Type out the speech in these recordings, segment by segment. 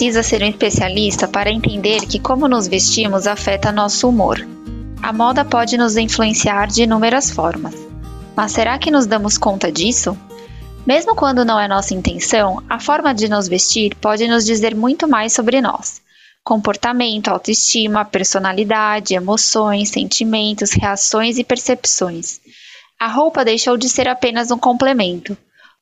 precisa ser um especialista para entender que como nos vestimos afeta nosso humor. A moda pode nos influenciar de inúmeras formas. Mas será que nos damos conta disso? Mesmo quando não é nossa intenção, a forma de nos vestir pode nos dizer muito mais sobre nós. Comportamento, autoestima, personalidade, emoções, sentimentos, reações e percepções. A roupa deixou de ser apenas um complemento.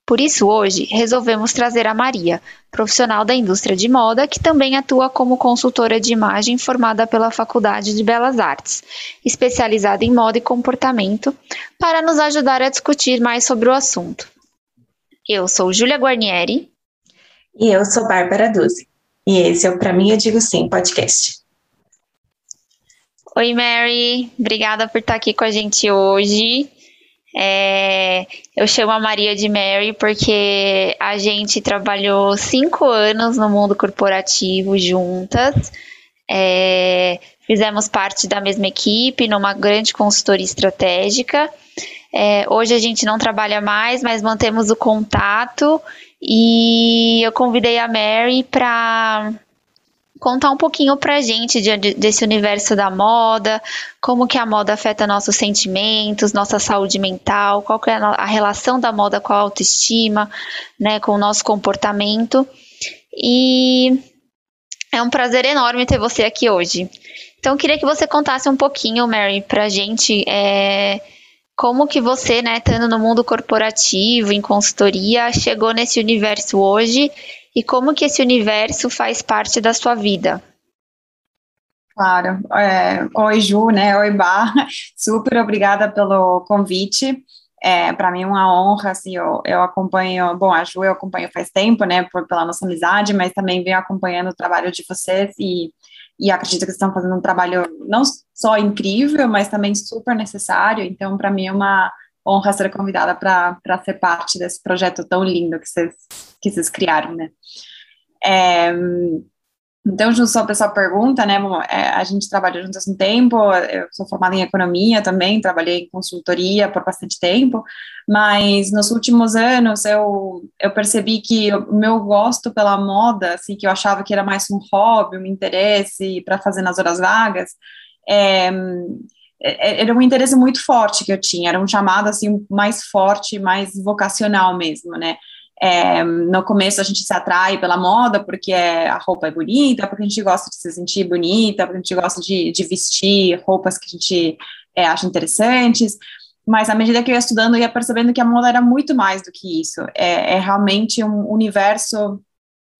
Por isso, hoje, resolvemos trazer a Maria, profissional da indústria de moda, que também atua como consultora de imagem formada pela Faculdade de Belas Artes, especializada em moda e comportamento, para nos ajudar a discutir mais sobre o assunto. Eu sou Júlia Guarnieri. E eu sou Bárbara Duzzi. E esse é o Pra Mim Eu Digo Sim podcast. Oi, Mary. Obrigada por estar aqui com a gente hoje. É, eu chamo a Maria de Mary porque a gente trabalhou cinco anos no mundo corporativo juntas. É, fizemos parte da mesma equipe numa grande consultoria estratégica. É, hoje a gente não trabalha mais, mas mantemos o contato e eu convidei a Mary para contar um pouquinho pra gente de, de, desse universo da moda, como que a moda afeta nossos sentimentos, nossa saúde mental, qual que é a, relação da moda com a autoestima, né, com o nosso comportamento. E é um prazer enorme ter você aqui hoje. Então, eu queria que você contasse um pouquinho, Mary, pra gente é, como que você, né, estando no mundo corporativo, em consultoria, chegou nesse universo hoje e como que esse universo faz parte da sua vida? Claro. É, oi, Ju, né? Oi, Bar. Super obrigada pelo convite. É, para mim é uma honra, assim, eu, eu acompanho, bom, a Ju eu acompanho faz tempo, né, por, pela nossa amizade, mas também venho acompanhando o trabalho de vocês e e acredito que estão fazendo um trabalho não só incrível, mas também super necessário. Então, para mim é uma honra ser convidada para ser parte desse projeto tão lindo que vocês, que vocês criaram, né? É, então, só a pessoa pergunta, né? É, a gente trabalhou há um tempo, eu sou formada em economia também, trabalhei em consultoria por bastante tempo, mas nos últimos anos eu, eu percebi que o meu gosto pela moda, assim, que eu achava que era mais um hobby, um interesse para fazer nas horas vagas, é, era um interesse muito forte que eu tinha, era um chamado, assim, mais forte, mais vocacional mesmo, né? É, no começo a gente se atrai pela moda porque é, a roupa é bonita, porque a gente gosta de se sentir bonita, porque a gente gosta de, de vestir roupas que a gente é, acha interessantes. Mas à medida que eu ia estudando, eu ia percebendo que a moda era muito mais do que isso. É, é realmente um universo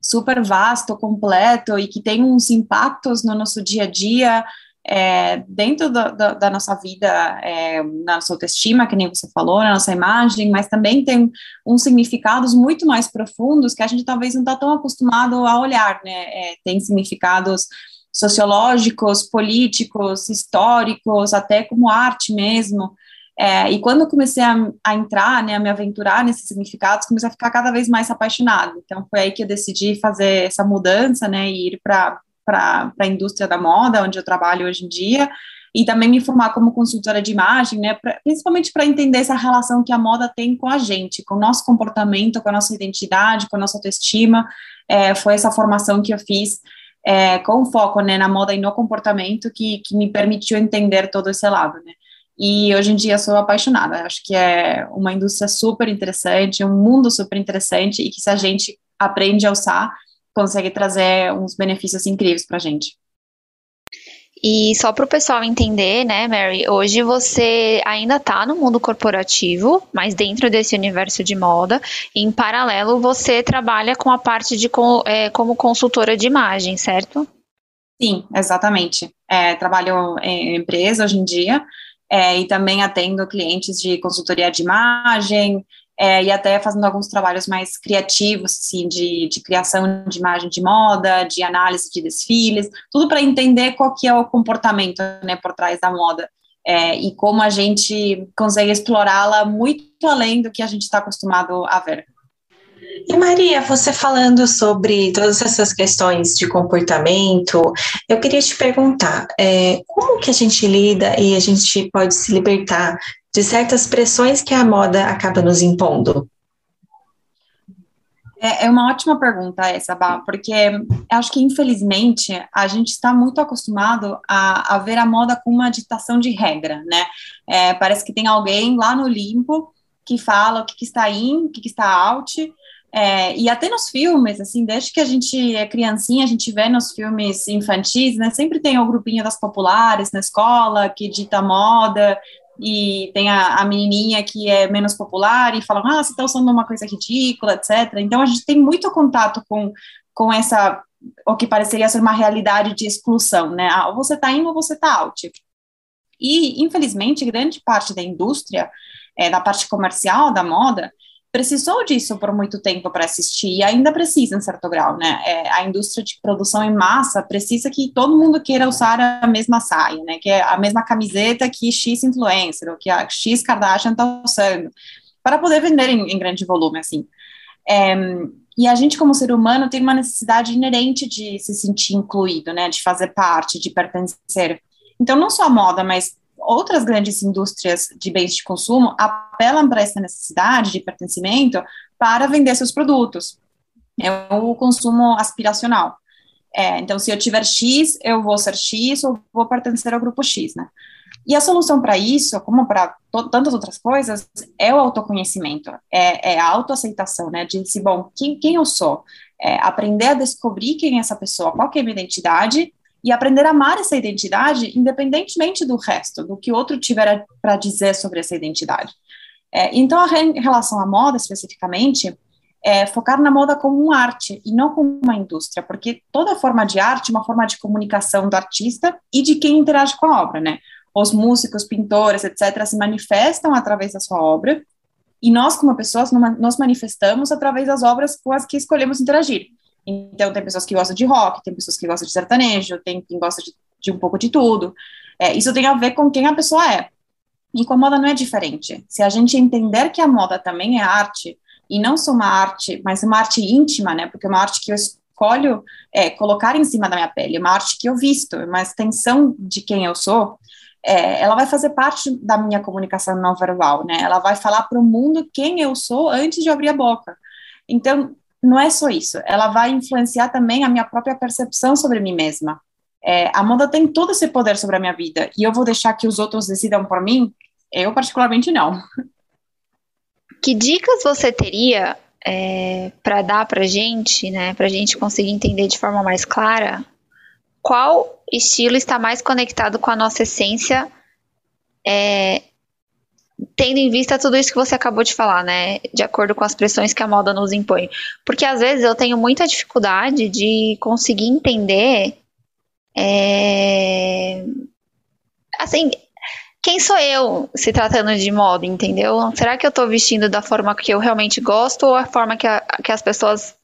super vasto, completo e que tem uns impactos no nosso dia a dia é, dentro da, da, da, nossa vida, é, na nossa autoestima, que nem você falou, na nossa imagem, mas também tem uns significados muito mais profundos que a gente talvez não está tão acostumado a olhar, né? É, tem significados sociológicos, políticos, históricos, até como arte mesmo. É, e quando eu comecei a, a, entrar, né, a me aventurar nesses significados, comecei a ficar cada vez mais apaixonada. Então, foi aí que eu decidi fazer essa mudança, né, e ir para para a indústria da moda, onde eu trabalho hoje em dia, e também me formar como consultora de imagem, né, pra, principalmente para entender essa relação que a moda tem com a gente, com o nosso comportamento, com a nossa identidade, com a nossa autoestima. É, foi essa formação que eu fiz é, com foco né, na moda e no comportamento que, que me permitiu entender todo esse lado, né. E hoje em dia sou apaixonada. Acho que é uma indústria super interessante, um mundo super interessante e que se a gente aprende a usar, consegue trazer uns benefícios incríveis para a gente. E só para o pessoal entender, né, Mary, hoje você ainda está no mundo corporativo, mas dentro desse universo de moda, em paralelo você trabalha com a parte de é, como consultora de imagem, certo? Sim, exatamente. É, trabalho em empresa hoje em dia é, e também atendo clientes de consultoria de imagem, é, e até fazendo alguns trabalhos mais criativos, assim, de, de criação de imagem de moda, de análise de desfiles, tudo para entender qual que é o comportamento, né, por trás da moda. É, e como a gente consegue explorá-la muito além do que a gente está acostumado a ver. E Maria, você falando sobre todas essas questões de comportamento, eu queria te perguntar, é, como que a gente lida e a gente pode se libertar de certas pressões que a moda acaba nos impondo? É, é uma ótima pergunta essa, Bá, porque acho que, infelizmente, a gente está muito acostumado a, a ver a moda com uma ditação de regra, né? É, parece que tem alguém lá no limpo que fala o que, que está in, o que, que está out, é, e até nos filmes, assim, desde que a gente é criancinha, a gente vê nos filmes infantis, né, sempre tem o grupinho das populares na escola, que dita moda, e tem a, a menininha que é menos popular e falam, ah, você está usando uma coisa ridícula, etc. Então, a gente tem muito contato com, com essa, o que pareceria ser uma realidade de exclusão, né, ah, ou você está indo ou você está out. E, infelizmente, grande parte da indústria, é, da parte comercial da moda, precisou disso por muito tempo para assistir e ainda precisa em certo grau, né? É, a indústria de produção em massa precisa que todo mundo queira usar a mesma saia, né? Que é a mesma camiseta que X influencer ou que a X Kardashian está usando, para poder vender em, em grande volume, assim. É, e a gente, como ser humano, tem uma necessidade inerente de se sentir incluído, né? De fazer parte, de pertencer. Então, não só a moda, mas outras grandes indústrias de bens de consumo apelam para essa necessidade de pertencimento para vender seus produtos. É o consumo aspiracional. É, então, se eu tiver X, eu vou ser X ou vou pertencer ao grupo X, né? E a solução para isso, como para tantas outras coisas, é o autoconhecimento, é, é a autoaceitação, né? De dizer, bom, quem, quem eu sou? É aprender a descobrir quem é essa pessoa, qual é a minha identidade e aprender a amar essa identidade, independentemente do resto, do que outro tiver para dizer sobre essa identidade. É, então, em relação à moda especificamente, é focar na moda como uma arte e não como uma indústria, porque toda forma de arte é uma forma de comunicação do artista e de quem interage com a obra, né? Os músicos, pintores, etc., se manifestam através da sua obra e nós, como pessoas, nos manifestamos através das obras com as que escolhemos interagir. Então, tem pessoas que gostam de rock, tem pessoas que gostam de sertanejo, tem quem gosta de, de um pouco de tudo. É, isso tem a ver com quem a pessoa é. E com a moda não é diferente. Se a gente entender que a moda também é arte, e não só uma arte, mas uma arte íntima, né? Porque é uma arte que eu escolho é, colocar em cima da minha pele, uma arte que eu visto, uma extensão de quem eu sou, é, ela vai fazer parte da minha comunicação não verbal, né? Ela vai falar para o mundo quem eu sou antes de abrir a boca. Então, não é só isso, ela vai influenciar também a minha própria percepção sobre mim mesma. É, a moda tem todo esse poder sobre a minha vida e eu vou deixar que os outros decidam por mim? Eu, particularmente, não. Que dicas você teria é, para dar para gente, né, para a gente conseguir entender de forma mais clara qual estilo está mais conectado com a nossa essência é, tendo em vista tudo isso que você acabou de falar, né? De acordo com as pressões que a moda nos impõe. Porque às vezes eu tenho muita dificuldade de conseguir entender. É... Assim, quem sou eu se tratando de moda, entendeu? Será que eu tô vestindo da forma que eu realmente gosto ou a forma que, a, que as pessoas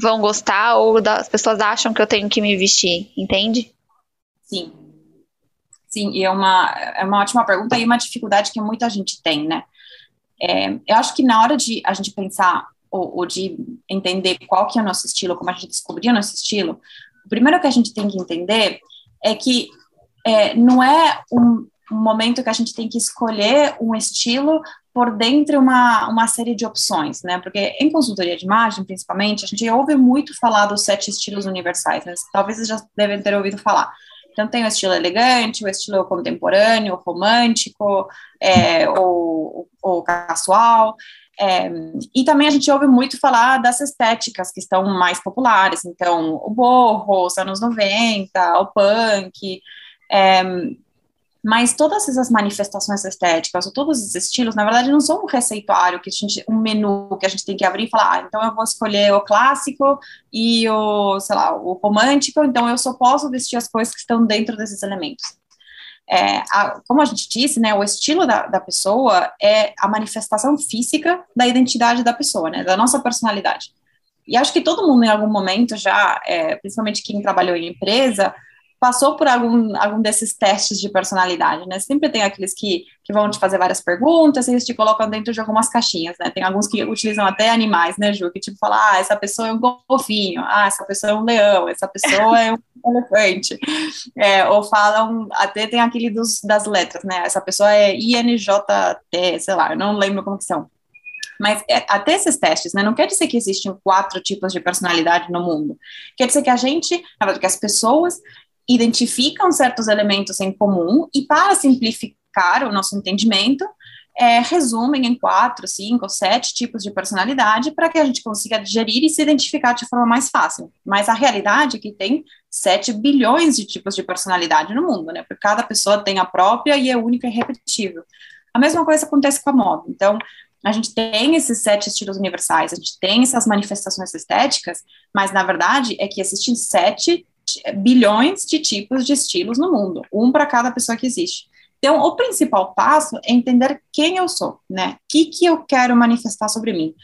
vão gostar ou as pessoas acham que eu tenho que me vestir, entende? Sim, Sim, e é uma, é uma ótima pergunta e uma dificuldade que muita gente tem, né? É, eu acho que na hora de a gente pensar ou, ou, de entender qual que é o nosso estilo, como a gente descobrir o nosso estilo, o primeiro que a gente tem que entender é que é, não é um, um momento que a gente tem que escolher um estilo por dentro uma, uma série de opções, né? Porque em consultoria de imagem, principalmente, a gente ouve muito falar dos sete estilos universais, né? Talvez vocês já devem ter ouvido falar. Então, tem o estilo elegante, o estilo contemporâneo, romântico, é, ou, casual. É, e também a gente ouve muito falar das estéticas que estão mais populares, então o borro, os anos 90, o punk, é, mas todas essas manifestações estéticas, ou todos esses estilos, na verdade, não são um receituário, que a gente, um menu que a gente tem que abrir e falar, ah, então eu vou escolher o clássico e o, sei lá, o romântico, então eu só posso vestir as coisas que estão dentro desses elementos. É, a, como a gente disse, né, o estilo da, da pessoa é a manifestação física da identidade da pessoa, né, da nossa personalidade. E acho que todo mundo, em algum momento, já, é, principalmente quem trabalhou em empresa, passou por algum, algum desses testes de personalidade, né? Sempre tem aqueles que, que vão te fazer várias perguntas e eles te colocam dentro de algumas caixinhas, né? Tem alguns que utilizam até animais, né, Ju? Que tipo fala, ah, essa pessoa é um golfinho, ah, essa pessoa é um leão, essa pessoa é um elefante. É, ou falam, até tem aquele dos, das letras, né? Essa pessoa é INJT, sei lá, eu não lembro como que são. Mas é, até esses testes, né, não quer dizer que existem quatro tipos de personalidade no mundo. Quer dizer que a gente, na verdade, que as pessoas identificam certos elementos em comum e para simplificar o nosso entendimento, é, resumem em quatro, cinco, sete tipos de personalidade para que a gente consiga digerir e se identificar de forma mais fácil. Mas a realidade é que tem 7 bilhões de tipos de personalidade no mundo, né? Porque cada pessoa tem a própria e é única e repetível. A mesma coisa acontece com a moda. Então, a gente tem esses sete estilos universais, a gente tem essas manifestações estéticas, mas na verdade é que existem sete bilhões de tipos de estilos no mundo, um para cada pessoa que existe. Então, o principal passo é entender quem eu sou, né? O que, que eu quero manifestar sobre mim.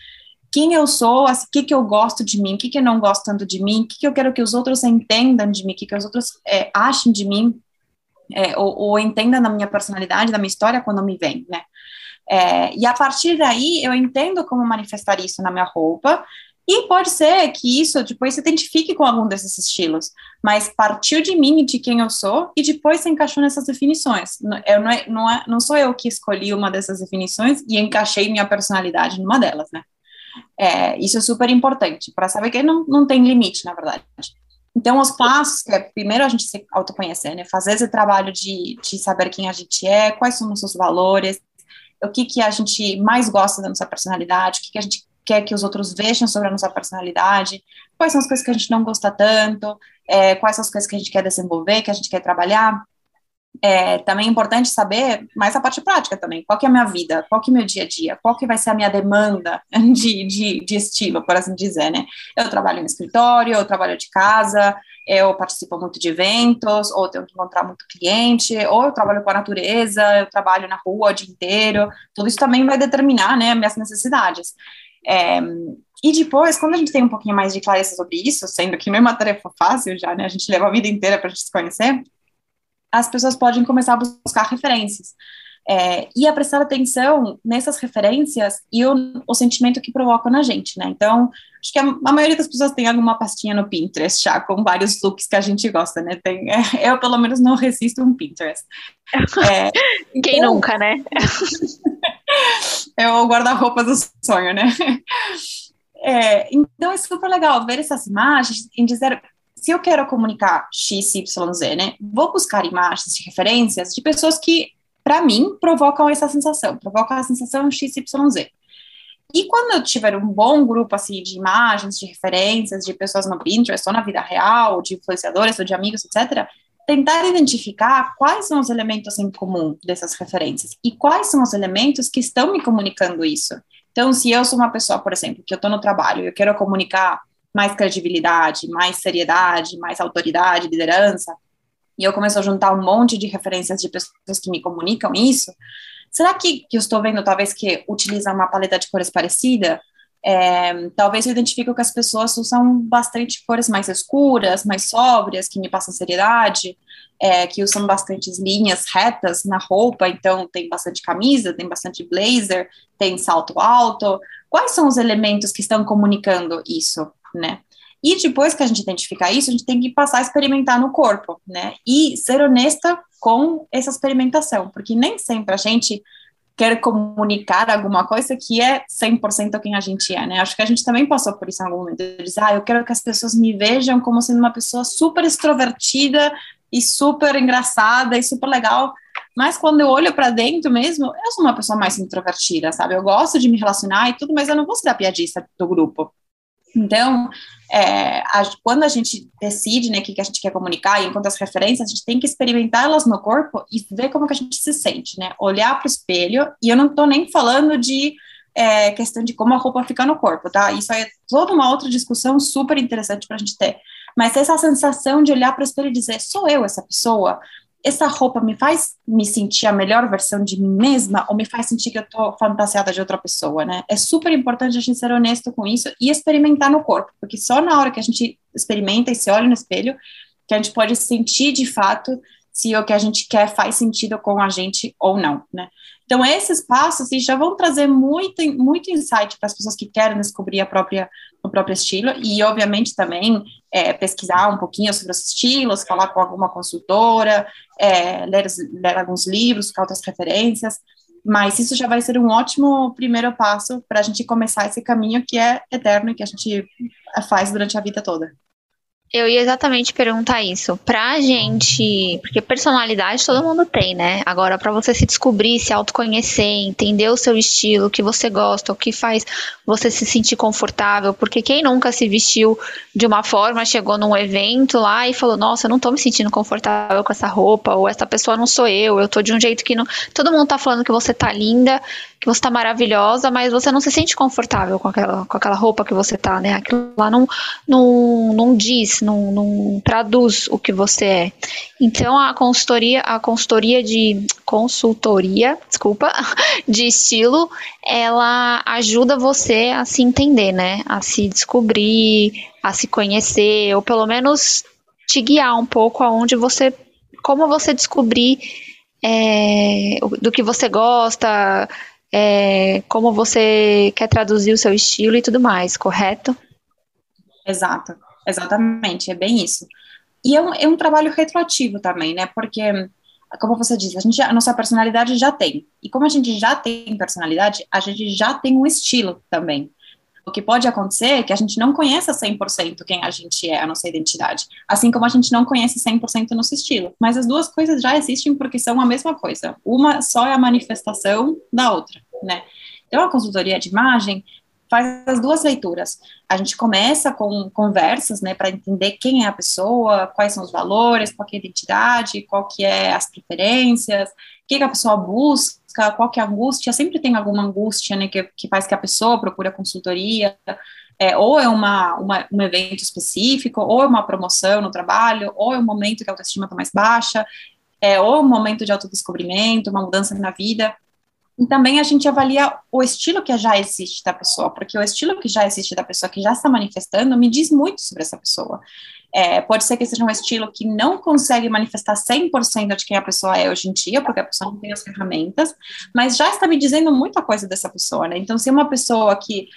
Quem eu sou, o que, que eu gosto de mim, o que, que eu não gosto tanto de mim, o que, que eu quero que os outros entendam de mim, o que, que os outros é, achem de mim, é, ou, ou entendam da minha personalidade, da minha história quando me vem, né? É, e a partir daí eu entendo como manifestar isso na minha roupa e pode ser que isso depois se identifique com algum desses estilos, mas partiu de mim e de quem eu sou e depois se encaixou nessas definições. Eu não, é, não, é, não sou eu que escolhi uma dessas definições e encaixei minha personalidade numa delas, né? É, isso é super importante para saber que não, não tem limite, na verdade. Então, os passos, é primeiro a gente se autoconhecer, né? Fazer esse trabalho de, de saber quem a gente é, quais são os nossos valores, o que, que a gente mais gosta da nossa personalidade, o que, que a gente quer que os outros vejam sobre a nossa personalidade, quais são as coisas que a gente não gosta tanto, é, quais são as coisas que a gente quer desenvolver, que a gente quer trabalhar. É, também é importante saber mais a parte prática também, qual que é a minha vida, qual que é o meu dia a dia, qual que vai ser a minha demanda de, de, de estilo, por assim dizer, né? Eu trabalho no escritório, eu trabalho de casa, eu participo muito de eventos, ou tenho que encontrar muito cliente, ou eu trabalho com a natureza, eu trabalho na rua o dia inteiro, tudo isso também vai determinar, né, minhas necessidades. É, e depois, quando a gente tem um pouquinho mais de clareza sobre isso, sendo que não é uma tarefa fácil já, né? A gente leva a vida inteira para a gente se conhecer, as pessoas podem começar a buscar referências. É, e a prestar atenção nessas referências e o, o, sentimento que provocam na gente, né? Então, acho que a, a, maioria das pessoas tem alguma pastinha no Pinterest já, com vários looks que a gente gosta, né? Tem, é, eu, pelo menos, não resisto um Pinterest. É, Quem então, nunca, né? é o guarda-roupa do sonho, né? É, então é super legal ver essas imagens e dizer se eu quero comunicar X, Y, Z, né? Vou buscar imagens de referências de pessoas que, para mim, provocam essa sensação, provocam a sensação X, Y, Z. E quando eu tiver um bom grupo assim de imagens, de referências, de pessoas no Pinterest ou na vida real, de influenciadores ou de amigos, etc., tentar identificar quais são os elementos em comum dessas referências e quais são os elementos que estão me comunicando isso. Então, se eu sou uma pessoa, por exemplo, que eu estou no trabalho e eu quero comunicar mais credibilidade, mais seriedade, mais autoridade, liderança, e eu começo a juntar um monte de referências de pessoas que me comunicam isso, será que, que eu estou vendo, talvez, que utiliza uma paleta de cores parecida? É, talvez eu identifique que as pessoas usam bastante cores mais escuras, mais sóbrias, que me passam seriedade, é, que usam bastante linhas retas na roupa, então tem bastante camisa, tem bastante blazer, tem salto alto. Quais são os elementos que estão comunicando isso, né? E depois que a gente identificar isso, a gente tem que passar a experimentar no corpo, né? E ser honesta com essa experimentação, porque nem sempre a gente quer comunicar alguma coisa que é 100% quem a gente é, né? Acho que a gente também passou por isso em algum momento. Diz, ah, eu quero que as pessoas me vejam como sendo uma pessoa super extrovertida e super engraçada e super legal. Mas quando eu olho para dentro mesmo, eu sou uma pessoa mais introvertida, sabe? Eu gosto de me relacionar e tudo, mas eu não vou ser a piadista do grupo. Então, é, a, quando a gente decide né, o que, que a gente quer comunicar e encontra as referências, a gente tem que experimentar elas no corpo e ver como que a gente se sente, né? Olhar para o espelho, e eu não estou nem falando de é, questão de como a roupa fica no corpo, tá? Isso é toda uma outra discussão super interessante para a gente ter. Mas essa sensação de olhar para o espelho e dizer, sou eu essa pessoa? Essa roupa me faz me sentir a melhor versão de mim mesma ou me faz sentir que eu tô fantasiada de outra pessoa, né? É super importante a gente ser honesto com isso e experimentar no corpo, porque só na hora que a gente experimenta e se olha no espelho que a gente pode sentir de fato se o que a gente quer faz sentido com a gente ou não, né? Então, esses passos assim, já vão trazer muito, muito insight para as pessoas que querem descobrir a própria, o próprio estilo e, obviamente, também é, pesquisar um pouquinho sobre os estilos, falar com alguma consultora, é, ler, ler alguns livros, com outras referências, Mas isso já vai ser um ótimo primeiro passo para a gente começar esse caminho que é eterno e que a gente faz durante a vida toda. Eu ia exatamente perguntar isso. Pra gente. Porque personalidade todo mundo tem, né? Agora, para você se descobrir, se autoconhecer, entender o seu estilo, o que você gosta, o que faz você se sentir confortável. Porque quem nunca se vestiu de uma forma, chegou num evento lá e falou: Nossa, eu não tô me sentindo confortável com essa roupa, ou essa pessoa não sou eu, eu tô de um jeito que não. Todo mundo tá falando que você tá linda, que você tá maravilhosa, mas você não se sente confortável com aquela, com aquela roupa que você tá, né? Aquilo lá não, não, não diz, não, não traduz o que você é. Então a consultoria, a consultoria de consultoria, desculpa, de estilo, ela ajuda você a se entender, né? A se descobrir, a se conhecer, ou pelo menos te guiar um pouco aonde você, como você descobrir é, do que você gosta, é, como você quer traduzir o seu estilo e tudo mais, correto? Exato, exatamente, é bem isso. E é um, é um trabalho retroativo também, né? Porque, como você diz, a, gente, a nossa personalidade já tem. E como a gente já tem personalidade, a gente já tem um estilo também. O que pode acontecer é que a gente não conheça 100% quem a gente é, a nossa identidade. Assim como a gente não conhece 100% o nosso estilo. Mas as duas coisas já existem porque são a mesma coisa. Uma só é a manifestação da outra, né? Então, a consultoria de imagem faz as duas leituras. A gente começa com conversas, né, para entender quem é a pessoa, quais são os valores, qual é a identidade, qual que é as preferências, o que, que a pessoa busca, qual que é a angústia, sempre tem alguma angústia, né, que, que faz que a pessoa procure consultoria, é, ou é uma, uma, um evento específico, ou é uma promoção no trabalho, ou é um momento que a autoestima está mais baixa, é, ou é um momento de autodescobrimento, uma mudança na vida. E também a gente avalia o estilo que já existe da pessoa, porque o estilo que já existe da pessoa, que já está manifestando, me diz muito sobre essa pessoa. É, pode ser que seja um estilo que não consegue manifestar 100% de quem a pessoa é hoje em dia, porque a pessoa não tem as ferramentas, mas já está me dizendo muita coisa dessa pessoa, né? Então, se uma pessoa que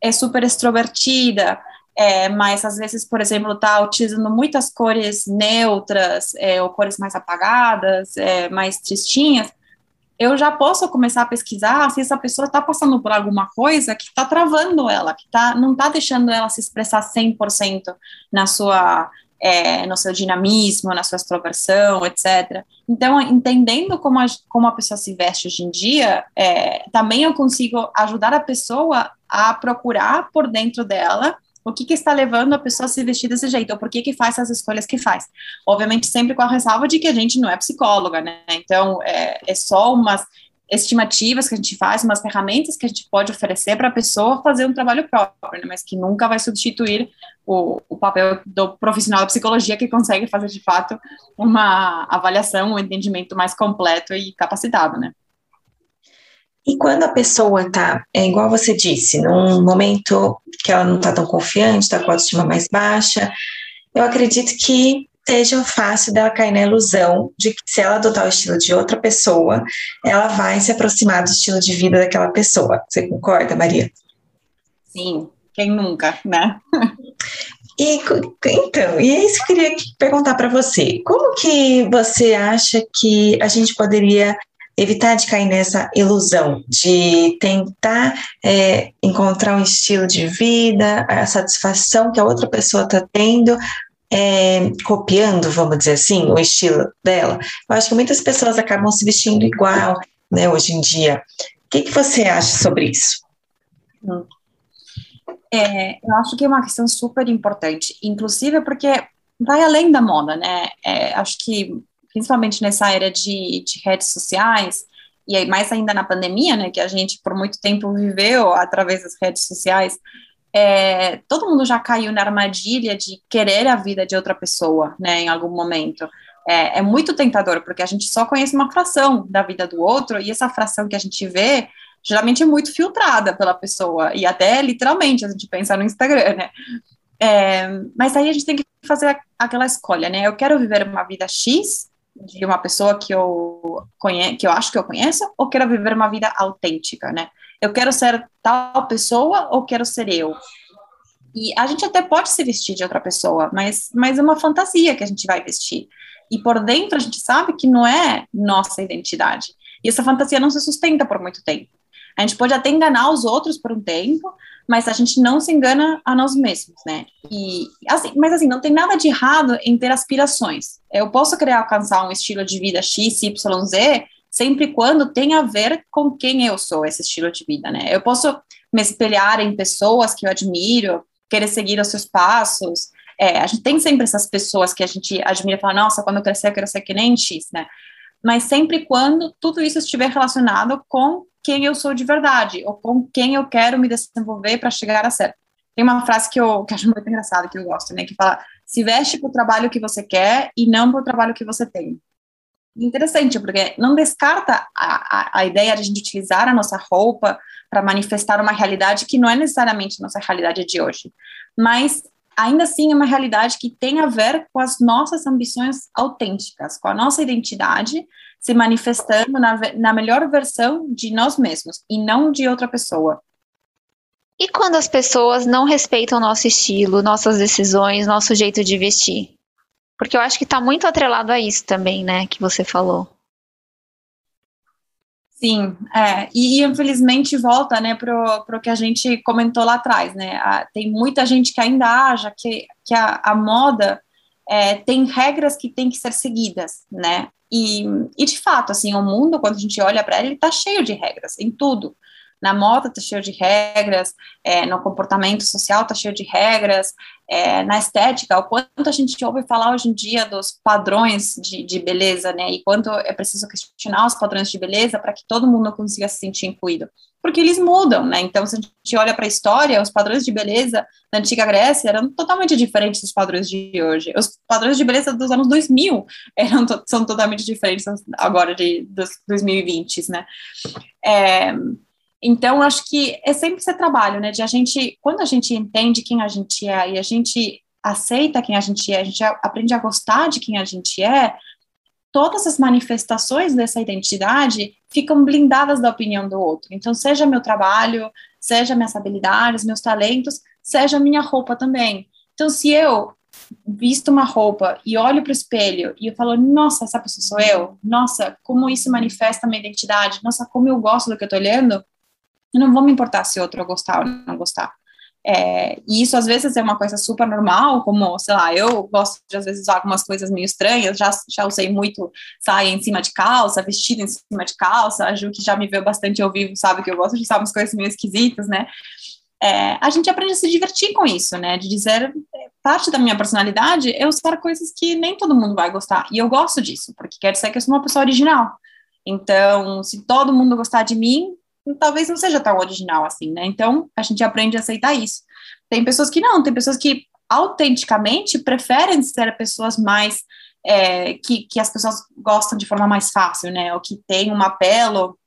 é super extrovertida, é, mas às vezes, por exemplo, está utilizando muitas cores neutras, é, ou cores mais apagadas, é, mais tristinhas, eu já posso começar a pesquisar se essa pessoa está passando por alguma coisa que está travando ela, que tá, não está deixando ela se expressar 100% na sua, é, no seu dinamismo, na sua extroversão, etc. Então, entendendo como a, como a pessoa se veste hoje em dia, é, também eu consigo ajudar a pessoa a procurar por dentro dela o que, que, está levando a pessoa a se vestir desse jeito, ou por que, que faz as escolhas que faz. Obviamente, sempre com a ressalva de que a gente não é psicóloga, né? Então, é, é só umas estimativas que a gente faz, umas ferramentas que a gente pode oferecer para a pessoa fazer um trabalho próprio, né? mas que nunca vai substituir o, o papel do profissional da psicologia que consegue fazer, de fato, uma avaliação, um entendimento mais completo e capacitado, né? E quando a pessoa está, é igual você disse, num momento que ela não está tão confiante, está com a autoestima mais baixa, eu acredito que seja fácil dela cair na ilusão de que se ela adotar o estilo de outra pessoa, ela vai se aproximar do estilo de vida daquela pessoa. Você concorda, Maria? Sim, quem nunca, né? E, então, e é isso que eu queria perguntar para você. Como que você acha que a gente poderia evitar de cair nessa ilusão de tentar é, encontrar um estilo de vida, a satisfação que a outra pessoa está tendo, é, copiando, vamos dizer assim, o estilo dela. Eu acho que muitas pessoas acabam se vestindo igual, né, hoje em dia. O que, que você acha sobre isso? É, eu acho que é uma questão super importante, inclusive porque vai além da moda, né? É, acho que principalmente nessa era de, de redes sociais, e aí mais ainda na pandemia, né, que a gente por muito tempo viveu através das redes sociais, é, todo mundo já caiu na armadilha de querer a vida de outra pessoa, né, em algum momento. É, é, muito tentador, porque a gente só conhece uma fração da vida do outro, e essa fração que a gente vê, geralmente é muito filtrada pela pessoa, e até literalmente, a gente pensa no Instagram, né. É, mas aí a gente tem que fazer aquela escolha, né, eu quero viver uma vida X, de uma pessoa que eu conheço, que eu acho que eu conheço, ou quero viver uma vida autêntica, né? Eu quero ser tal pessoa ou quero ser eu? E a gente até pode se vestir de outra pessoa, mas, mas é uma fantasia que a gente vai vestir. E por dentro a gente sabe que não é nossa identidade. E essa fantasia não se sustenta por muito tempo. A gente pode até enganar os outros por um tempo, mas a gente não se engana a nós mesmos, né? E assim, mas assim, não tem nada de errado em ter aspirações. Eu posso querer alcançar um estilo de vida X, Y, Z, sempre quando tem a ver com quem eu sou, esse estilo de vida, né? Eu posso me espelhar em pessoas que eu admiro, querer seguir os seus passos. É, a gente tem sempre essas pessoas que a gente admira e fala, nossa, quando eu crescer, eu quero ser que nem X, né? Mas sempre quando tudo isso estiver relacionado com quem eu sou de verdade, ou com quem eu quero me desenvolver para chegar a ser. Tem uma frase que eu que acho muito engraçada, que eu gosto, né? Que fala: se veste para o trabalho que você quer e não para o trabalho que você tem. Interessante, porque não descarta a, a, a ideia de a gente utilizar a nossa roupa para manifestar uma realidade que não é necessariamente nossa realidade de hoje, mas ainda assim é uma realidade que tem a ver com as nossas ambições autênticas, com a nossa identidade se manifestando na, na melhor versão de nós mesmos e não de outra pessoa. E quando as pessoas não respeitam nosso estilo, nossas decisões, nosso jeito de vestir? Porque eu acho que está muito atrelado a isso também, né, que você falou. Sim, é, e, e infelizmente volta, né, pro, pro que a gente comentou lá atrás, né, a, tem muita gente que ainda acha que, que a, a moda é, tem regras que têm que ser seguidas, né, e, e de fato, assim, o mundo, quando a gente olha para ele, está cheio de regras, em tudo, na moda está cheio de regras, é, no comportamento social está cheio de regras, é, na estética, o quanto a gente ouve falar hoje em dia dos padrões de, de beleza, né, e quanto é preciso questionar os padrões de beleza para que todo mundo consiga se sentir incluído, porque eles mudam, né, então se a gente olha para a história, os padrões de beleza da antiga Grécia eram totalmente diferentes dos padrões de hoje, os padrões de beleza dos anos 2000 eram, são totalmente diferentes agora de, dos 2020, né, é, então, acho que é sempre esse trabalho, né? De a gente, quando a gente entende quem a gente é e a gente aceita quem a gente é, a gente aprende a gostar de quem a gente é, todas as manifestações dessa identidade ficam blindadas da opinião do outro. Então, seja meu trabalho, seja minhas habilidades, meus talentos, seja minha roupa também. Então, se eu visto uma roupa e olho para o espelho e eu falo, nossa, essa pessoa sou eu, nossa, como isso manifesta a minha identidade, nossa, como eu gosto do que eu estou olhando, eu não vou me importar se outro gostar ou não gostar. É, e isso às vezes é uma coisa super normal, como, sei lá, eu gosto de às vezes usar algumas coisas meio estranhas, já, já usei muito saia em cima de calça, vestido em cima de calça, a Ju que já me viu bastante ao vivo sabe que eu gosto de usar umas coisas meio esquisitas, né? É, a gente aprende a se divertir com isso, né? De dizer, parte da minha personalidade é usar coisas que nem todo mundo vai gostar, e eu gosto disso, porque quer dizer que eu sou uma pessoa original. Então, se todo mundo gostar de mim, talvez não seja tão original assim, né? Então, a gente aprende a aceitar isso. Tem pessoas que não, tem pessoas que autenticamente preferem ser pessoas mais é, que, que as pessoas gostam de forma mais fácil, né? Ou que tem um apelo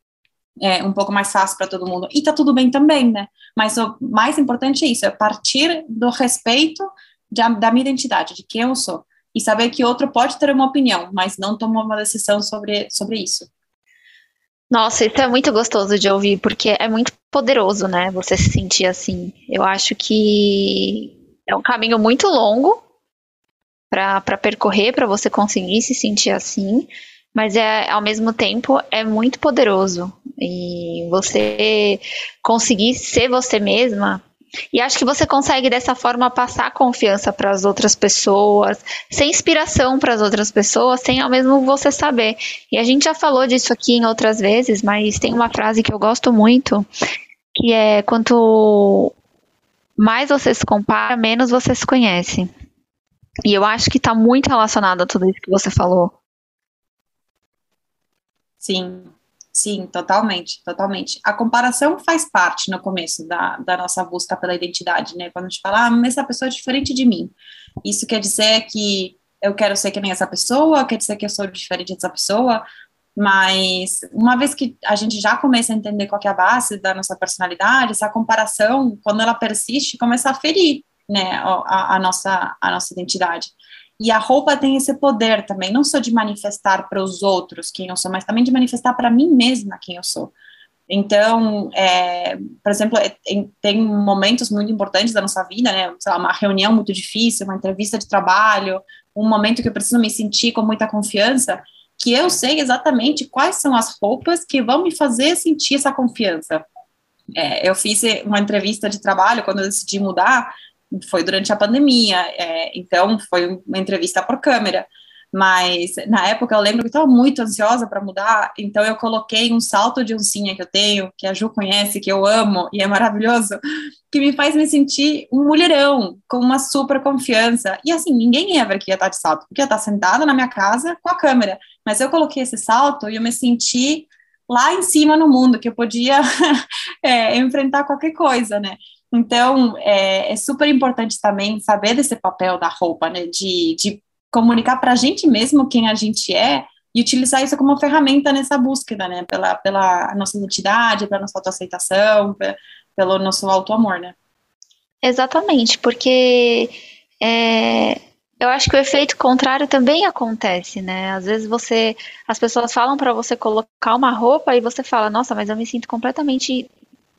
é, um pouco mais fácil para todo mundo. E tá tudo bem também, né? Mas o mais importante é isso, é partir do respeito de, da minha identidade, de quem eu sou. E saber que outro pode ter uma opinião, mas não tomar uma decisão sobre, sobre isso. Nossa, isso é muito gostoso de ouvir, porque é muito poderoso, né? Você se sentir assim. Eu acho que é um caminho muito longo para percorrer, para você conseguir se sentir assim, mas é ao mesmo tempo é muito poderoso. E você conseguir ser você mesma e acho que você consegue dessa forma passar confiança para as outras pessoas, ser inspiração para as outras pessoas, sem ao mesmo você saber. E a gente já falou disso aqui em outras vezes, mas tem uma frase que eu gosto muito, que é quanto mais você se compara, menos você se conhece. E eu acho que está muito relacionado a tudo isso que você falou. Sim, Sim, totalmente, totalmente. A comparação faz parte no começo da, da nossa busca pela identidade, né? Quando a gente fala, ah, mas essa pessoa é diferente de mim. Isso quer dizer que eu quero ser que nem essa pessoa, quer dizer que eu sou diferente dessa pessoa, mas uma vez que a gente já começa a entender qual é a base da nossa personalidade, essa comparação, quando ela persiste, começa a ferir, né, a, a nossa, a nossa identidade. E a roupa tem esse poder também, não só de manifestar para os outros quem eu sou, mas também de manifestar para mim mesma quem eu sou. Então, é, por exemplo, é, tem, momentos muito importantes da nossa vida, né? Lá, uma reunião muito difícil, uma entrevista de trabalho, um momento que eu preciso me sentir com muita confiança. que eu sei exatamente quais são as roupas que vão me fazer sentir essa confiança. É, eu fiz uma entrevista de trabalho quando eu decidi mudar, foi durante a pandemia, é, então foi uma entrevista por câmera. Mas na época eu lembro que estava muito ansiosa para mudar, então eu coloquei um salto de oncinha que eu tenho, que a Ju conhece, que eu amo e é maravilhoso, que me faz me sentir um mulherão, com uma super confiança. E assim, ninguém ia ver que ia estar de salto, porque ia estar sentada na minha casa com a câmera. Mas eu coloquei esse salto e eu me senti lá em cima no mundo, que eu podia é, enfrentar qualquer coisa, né? Então, é, é, super importante também saber desse papel da roupa, né? De, de comunicar para a gente mesmo quem a gente é e utilizar isso como ferramenta nessa búsqueda, né? Pela, pela nossa identidade, pela nossa autoaceitação, pelo nosso auto-amor, né? Exatamente, porque é, eu acho que o efeito contrário também acontece, né? Às vezes você, as pessoas falam para você colocar uma roupa e você fala, nossa, mas eu me sinto completamente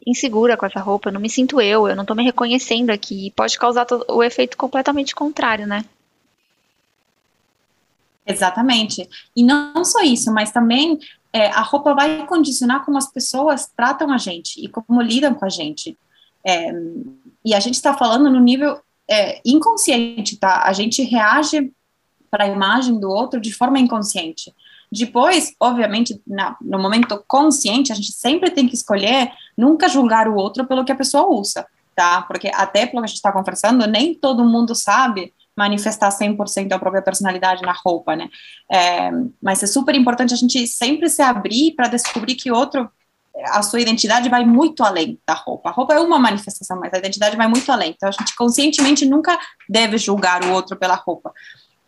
insegura com essa roupa, eu não me sinto eu, eu não tô me reconhecendo aqui. Pode causar o efeito completamente contrário, né? Exatamente. E não só isso, mas também é, a roupa vai condicionar como as pessoas tratam a gente e como lidam com a gente. É, e a gente está falando no nível é, inconsciente, tá? A gente reage para a imagem do outro de forma inconsciente. Depois, obviamente, na, no momento consciente, a gente sempre tem que escolher nunca julgar o outro pelo que a pessoa usa, tá? Porque até pelo que a gente está conversando, nem todo mundo sabe manifestar 100% a própria personalidade na roupa, né? É, mas é super importante a gente sempre se abrir para descobrir que outro, a sua identidade vai muito além da roupa. A roupa é uma manifestação, mas a identidade vai muito além. Então a gente conscientemente nunca deve julgar o outro pela roupa.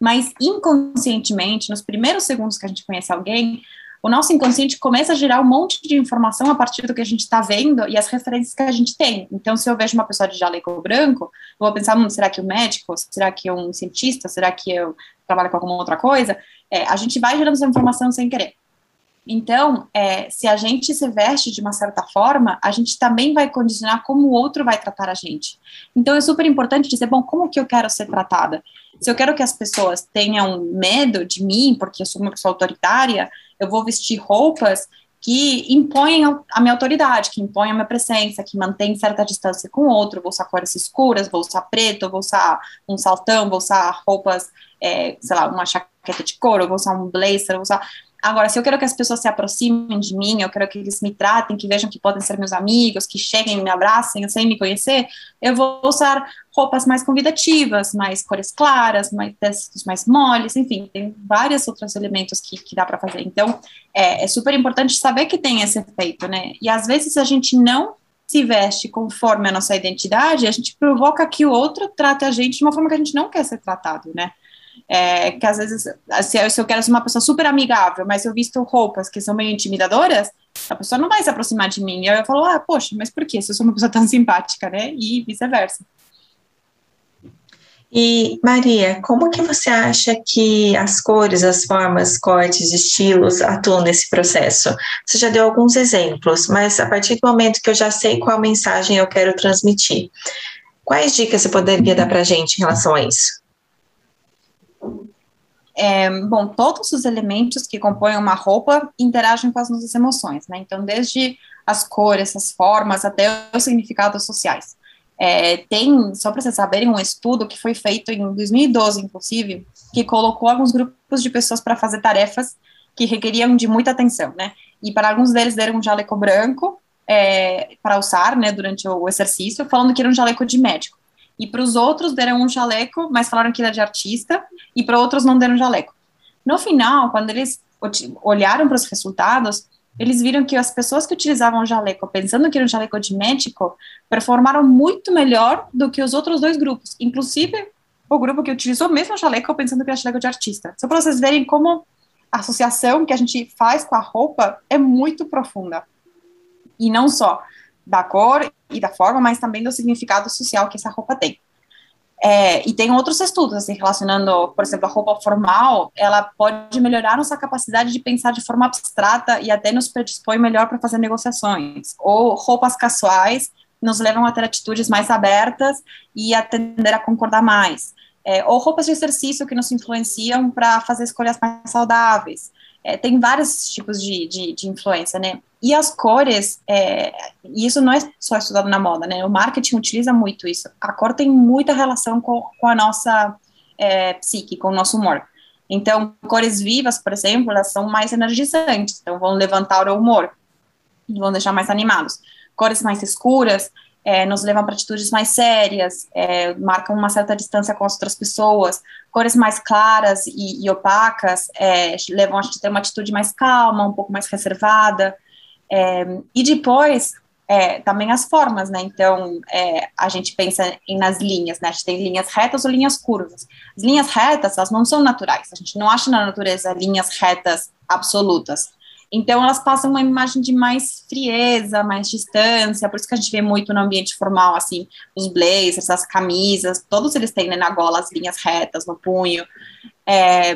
Mas inconscientemente, nos primeiros segundos que a gente conhece alguém, o nosso inconsciente começa a gerar um monte de informação a partir do que a gente está vendo e as referências que a gente tem. Então, se eu vejo uma pessoa de jaleco branco, eu vou pensar, hum, será que é um médico? Será que é um cientista? Será que eu trabalho com alguma outra coisa? É, a gente vai gerando essa informação sem querer. Então, é, se a gente se veste de uma certa forma, a gente também vai condicionar como o outro vai tratar a gente. Então, é super importante dizer, bom, como que eu quero ser tratada? Se eu quero que as pessoas tenham medo de mim, porque eu sou uma pessoa autoritária, eu vou vestir roupas que impõem a minha autoridade, que impõem a minha presença, que mantém certa distância com o outro, vou usar cores escuras, vou usar preto, vou usar um saltão, vou usar roupas, é, sei lá, uma jaqueta de couro, vou usar um blazer, vou usar Agora, se eu quero que as pessoas se aproximem de mim, eu quero que eles me tratem, que vejam que podem ser meus amigos, que cheguem, me abracem sem me conhecer, eu vou usar roupas mais convidativas, mais cores claras, mais tecidos mais moles, enfim, tem vários outros elementos que, que dá para fazer. Então, é, é super importante saber que tem esse efeito, né? E às vezes a gente não se veste conforme a nossa identidade, a gente provoca que o outro trate a gente de uma forma que a gente não quer ser tratado, né? É, que às vezes, se eu, se eu quero ser uma pessoa super amigável, mas eu visto roupas que são meio intimidadoras, a pessoa não vai se aproximar de mim. E eu falo, ah, poxa, mas por que? Se eu sou uma pessoa tão simpática, né? E vice-versa. E Maria, como que você acha que as cores, as formas, cortes, estilos atuam nesse processo? Você já deu alguns exemplos, mas a partir do momento que eu já sei qual mensagem eu quero transmitir, quais dicas você poderia dar para gente em relação a isso? É, bom, todos os elementos que compõem uma roupa interagem com as nossas emoções, né? Então, desde as cores, as formas, até os significados sociais. É, tem, só para vocês saberem, um estudo que foi feito em 2012, inclusive, que colocou alguns grupos de pessoas para fazer tarefas que requeriam de muita atenção, né? E para alguns deles deram um jaleco branco é, para usar, né, durante o exercício, falando que era um jaleco de médico e para os outros deram um jaleco, mas falaram que era de artista, e para outros não deram jaleco. No final, quando eles olharam para os resultados, eles viram que as pessoas que utilizavam jaleco, pensando que era um jaleco de médico, performaram muito melhor do que os outros dois grupos, inclusive o grupo que utilizou mesmo o jaleco, pensando que era jaleco de artista. Só para vocês verem como a associação que a gente faz com a roupa é muito profunda. E não só da cor e da forma, mas também do significado social que essa roupa tem. É, e tem outros estudos, assim, relacionando, por exemplo, a roupa formal, ela pode melhorar nossa capacidade de pensar de forma abstrata e até nos predispõe melhor para fazer negociações. Ou roupas casuais nos levam a ter atitudes mais abertas e a tender a concordar mais. É, ou roupas de exercício que nos influenciam para fazer escolhas mais saudáveis. é, tem vários tipos de, de, de, influência, né? E as cores, é, isso não é só estudado na moda, né? O marketing utiliza muito isso. A cor tem muita relação com, com a nossa é, psique, com o nosso humor. Então, cores vivas, por exemplo, elas são mais energizantes, então vão levantar o humor, vão deixar mais animados. Cores mais escuras é, nos levam para atitudes mais sérias, é, marcam uma certa distância com as outras pessoas. Cores mais claras e, e opacas é, levam a gente a ter uma atitude mais calma, um pouco mais reservada. É, e depois, é, também as formas, né? Então, é, a gente pensa em, nas linhas, né? A gente tem linhas retas ou linhas curvas. As linhas retas, elas não são naturais. A gente não acha na natureza linhas retas absolutas. Então, elas passam uma imagem de mais frieza, mais distância, por isso que a gente vê muito no ambiente formal, assim, os blazers, as camisas, todos eles têm né, na gola as linhas retas, no punho, é,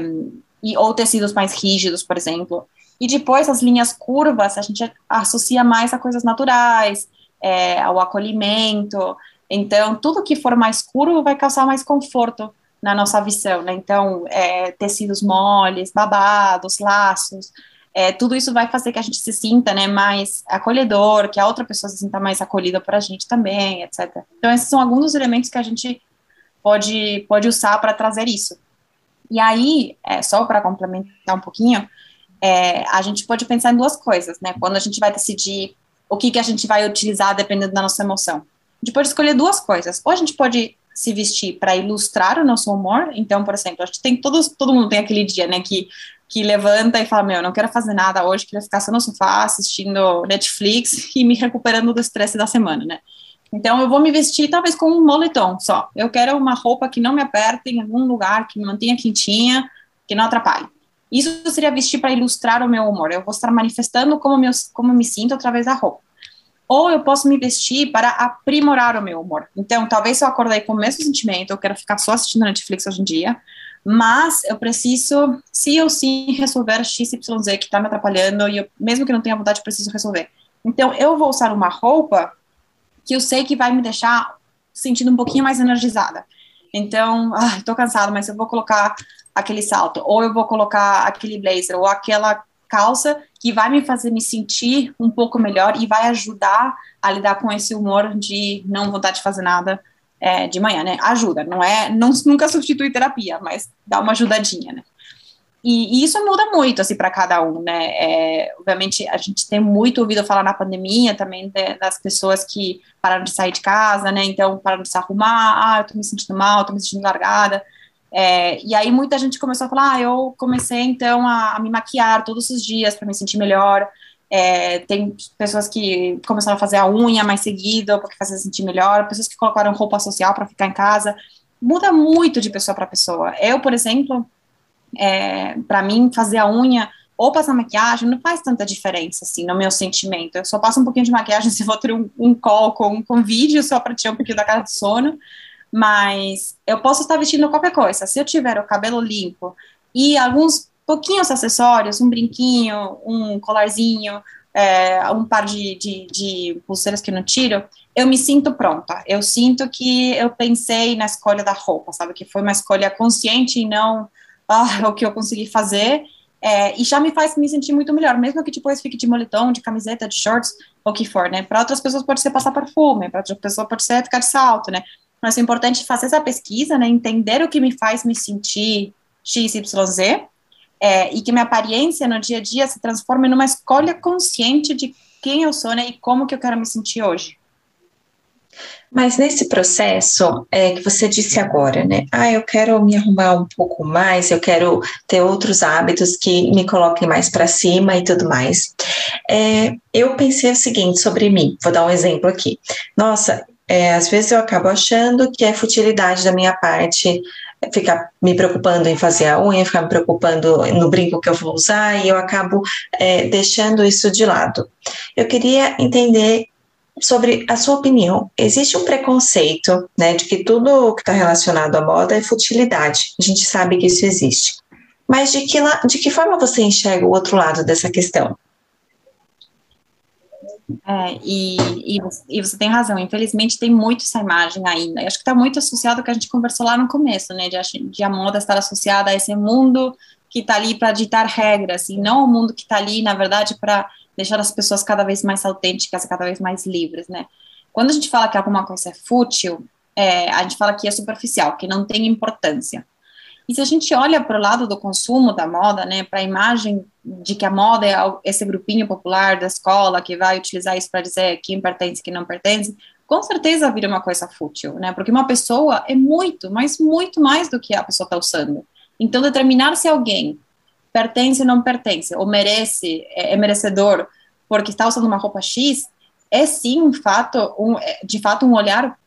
e, ou tecidos mais rígidos, por exemplo. E depois, as linhas curvas, a gente associa mais a coisas naturais, é, ao acolhimento. Então, tudo que for mais curvo vai causar mais conforto na nossa visão, né? Então, é, tecidos moles, babados, laços, é, tudo isso vai fazer que a gente se sinta né, mais acolhedor, que a outra pessoa se sinta mais acolhida por a gente também, etc. Então, esses são alguns dos elementos que a gente pode, pode usar para trazer isso. E aí, é, só para complementar um pouquinho, é, a gente pode pensar em duas coisas, né? Quando a gente vai decidir o que, que a gente vai utilizar dependendo da nossa emoção. A gente pode escolher duas coisas. Ou a gente pode se vestir para ilustrar o nosso humor. Então, por exemplo, a gente tem todos, todo mundo tem aquele dia, né, que que levanta e fala: Meu, não quero fazer nada hoje, queria ficar só no sofá assistindo Netflix e me recuperando do estresse da semana, né? Então, eu vou me vestir talvez com um moletom só. Eu quero uma roupa que não me aperte em algum lugar, que me mantenha quentinha, que não atrapalhe. Isso seria vestir para ilustrar o meu humor. Eu vou estar manifestando como, meu, como eu me sinto através da roupa. Ou eu posso me vestir para aprimorar o meu humor. Então, talvez eu acordei com o mesmo sentimento, eu quero ficar só assistindo Netflix hoje em dia, mas eu preciso, se ou sim, resolver XYZ que está me atrapalhando, e eu, mesmo que não tenha vontade, eu preciso resolver. Então, eu vou usar uma roupa que eu sei que vai me deixar sentindo um pouquinho mais energizada. Então, ah, estou cansada, mas eu vou colocar aquele salto, ou eu vou colocar aquele blazer, ou aquela calça que vai me fazer me sentir um pouco melhor e vai ajudar a lidar com esse humor de não vontade de fazer nada é, de manhã, né? Ajuda, não é, não, nunca substitui terapia, mas dá uma ajudadinha, né? E, isso muda muito, assim, para cada um, né? É, obviamente, a gente tem muito ouvido falar na pandemia também de, das pessoas que pararam de sair de casa, né? Então, pararam de se arrumar, ah, eu tô me sentindo mal, tô me sentindo largada. É, e aí muita gente começou a falar, ah, eu comecei então a, a me maquiar todos os dias para me sentir melhor. É, tem pessoas que começaram a fazer a unha mais seguido, porque fazia sentir melhor, pessoas que colocaram roupa social para ficar em casa. Muda muito de pessoa para pessoa. Eu, por exemplo, é, para mim, fazer a unha ou passar maquiagem não faz tanta diferença, assim, no meu sentimento. Eu só passo um pouquinho de maquiagem se vou ter um, um call com, com vídeo, só para tirar um pouquinho da cara de sono, mas eu posso estar vestindo qualquer coisa. Se eu tiver o cabelo limpo e alguns pouquinhos acessórios, um brinquinho, um colarzinho, é, um par de, de, de, pulseiras que eu não tiro, eu me sinto pronta. Eu sinto que eu pensei na escolha da roupa, sabe? Que foi uma escolha consciente e não ah, o que eu consegui fazer. É, e já me faz me sentir muito melhor, mesmo que depois fique de moletom, de camiseta, de shorts, o que for, né? Para outras pessoas pode ser passar perfume, para outras pessoas pode ser ficar de salto, né? Mas é importante fazer essa pesquisa, né? Entender o que me faz me sentir XYZ é, e que minha aparência no dia a dia se transforme numa escolha consciente de quem eu sou né, e como que eu quero me sentir hoje. Mas nesse processo é, que você disse agora, né? Ah, eu quero me arrumar um pouco mais, eu quero ter outros hábitos que me coloquem mais para cima e tudo mais. É, eu pensei o seguinte sobre mim, vou dar um exemplo aqui. Nossa, é, às vezes eu acabo achando que é futilidade da minha parte ficar me preocupando em fazer a unha, ficar me preocupando no brinco que eu vou usar, e eu acabo é, deixando isso de lado. Eu queria entender sobre a sua opinião. Existe um preconceito, né, de que tudo que está relacionado à moda é futilidade. A gente sabe que isso existe. Mas de que, de que forma você enxerga o outro lado dessa questão? É, e, e, e, você tem razão, infelizmente tem muito essa imagem ainda. Eu acho que está muito associado ao que a gente conversou lá no começo, né? De, de a moda estar associada a esse mundo que está ali para ditar regras, e não o mundo que está ali, na verdade, para deixar as pessoas cada vez mais autênticas, cada vez mais livres, né? Quando a gente fala que alguma coisa é fútil, é, a gente fala que é superficial, que não tem importância. E se a gente olha para o lado do consumo da moda, né, para a imagem de que a moda é esse grupinho popular da escola que vai utilizar isso para dizer quem pertence e quem não pertence, com certeza vira uma coisa fútil, né? Porque uma pessoa é muito, mas muito mais do que a pessoa está usando. Então, determinar se alguém pertence ou não pertence, ou merece, é, é merecedor porque está usando uma roupa X, é sim um fato, um, é, de fato, um olhar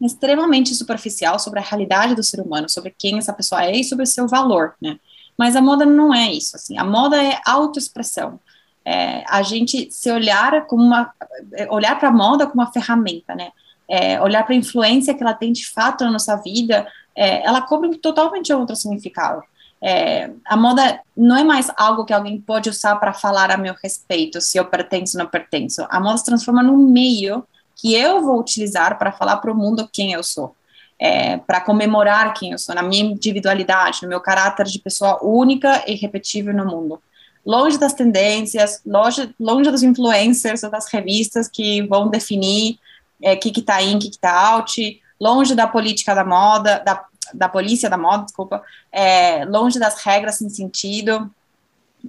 extremamente superficial sobre a realidade do ser humano, sobre quem essa pessoa é e sobre o seu valor, né? Mas a moda não é isso, assim. A moda é autoexpressão. É, a gente se olhar como uma, é, olhar para a moda como uma ferramenta, né? É, olhar para a influência que ela tem de fato na nossa vida, é, ela cobre totalmente outro significado. É, a moda não é mais algo que alguém pode usar para falar a meu respeito, se eu pertenço ou não pertenço. A moda se transforma num meio que eu vou utilizar para falar para o mundo quem eu sou, é, para comemorar quem eu sou, na minha individualidade, no meu caráter de pessoa única e repetível no mundo. Longe das tendências, longe, longe dos influencers ou das revistas que vão definir o é, que está in, o que está out, longe da política da moda, da, da polícia da moda, desculpa, é, longe das regras sem sentido.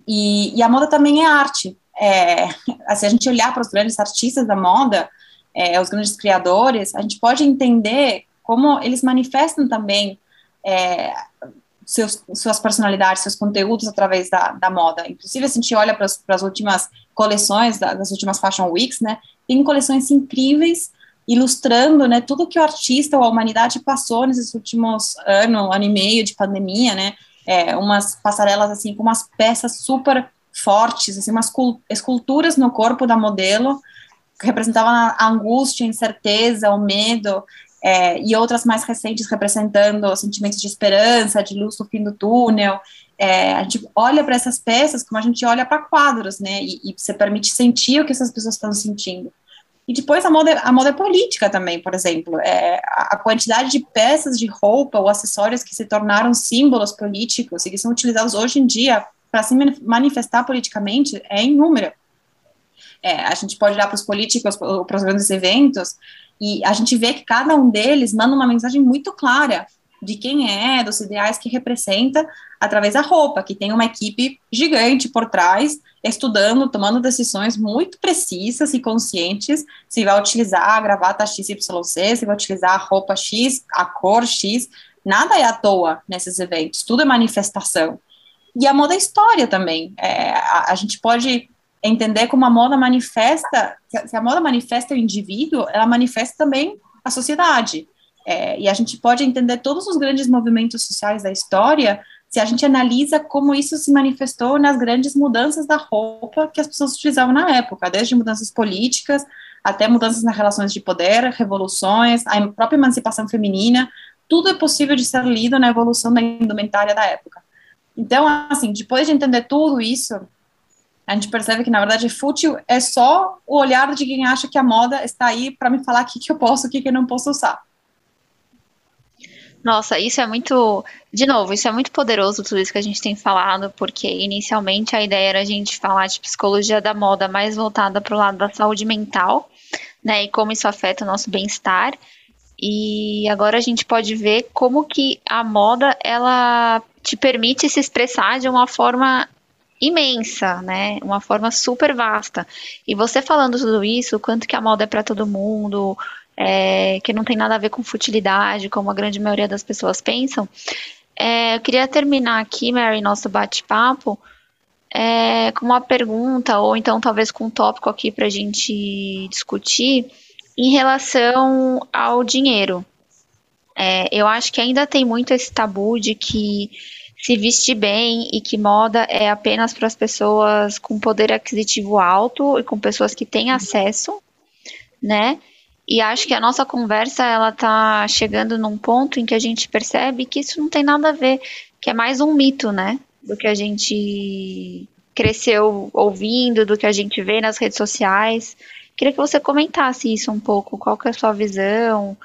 E, e, a moda também é arte. É, se a gente olhar para os grandes artistas da moda, é, os grandes criadores, a gente pode entender como eles manifestam também é, seus, suas personalidades, seus conteúdos através da, da moda. Inclusive, se a gente olha para as últimas coleções, da, das últimas Fashion Weeks, né, tem coleções incríveis ilustrando, né, tudo que o artista ou a humanidade passou nesses últimos ano, ano e meio de pandemia, né, é, umas passarelas, assim, com umas peças super fortes, assim, umas esculturas no corpo da modelo, que representavam a angústia, a incerteza, o medo, é, e outras mais recentes representando sentimentos de esperança, de luz no fim do túnel. É, a gente olha para essas peças como a gente olha para quadros, né? E, e você permite sentir o que essas pessoas estão sentindo. E depois a moda, a moda é política também, por exemplo. É, a quantidade de peças de roupa ou acessórios que se tornaram símbolos políticos e que são utilizados hoje em dia para se manifestar politicamente é inúmera. É, a gente pode olhar para os políticos, para os grandes eventos, e a gente vê que cada um deles manda uma mensagem muito clara de quem é, dos ideais que representa através da roupa, que tem uma equipe gigante por trás, estudando, tomando decisões muito precisas e conscientes, se vai utilizar a gravata XYC, se vai utilizar a roupa X, a cor X, nada é à toa nesses eventos, tudo é manifestação. E a moda é história também, é, a, a gente pode entender como a moda manifesta, se a moda manifesta o indivíduo, ela manifesta também a sociedade. É, e a gente pode entender todos os grandes movimentos sociais da história se a gente analisa como isso se manifestou nas grandes mudanças da roupa que as pessoas utilizavam na época, desde mudanças políticas até mudanças nas relações de poder, revoluções, a própria emancipação feminina, tudo é possível de ser lido na evolução da indumentária da época. Então, assim, depois de entender tudo isso, a gente percebe que, na verdade, fútil é só o olhar de quem acha que a moda está aí para me falar o que, que eu posso, o que, que eu não posso usar. Nossa, isso é muito. De novo, isso é muito poderoso, tudo isso que a gente tem falado, porque inicialmente a ideia era a gente falar de psicologia da moda mais voltada para o lado da saúde mental, né? E como isso afeta o nosso bem-estar. E agora a gente pode ver como que a moda ela te permite se expressar de uma forma imensa, né? Uma forma super vasta. E você falando tudo isso, quanto que a moda é para todo mundo, é, que não tem nada a ver com futilidade, como a grande maioria das pessoas pensam. É, eu queria terminar aqui, Mary, nosso bate-papo, é, com uma pergunta, ou então talvez com um tópico aqui para a gente discutir, em relação ao dinheiro. É, eu acho que ainda tem muito esse tabu de que se vestir bem e que moda é apenas para as pessoas com poder aquisitivo alto e com pessoas que têm acesso, né? E acho que a nossa conversa ela tá chegando num ponto em que a gente percebe que isso não tem nada a ver, que é mais um mito, né? Do que a gente cresceu ouvindo, do que a gente vê nas redes sociais. Queria que você comentasse isso um pouco, qual que é a sua visão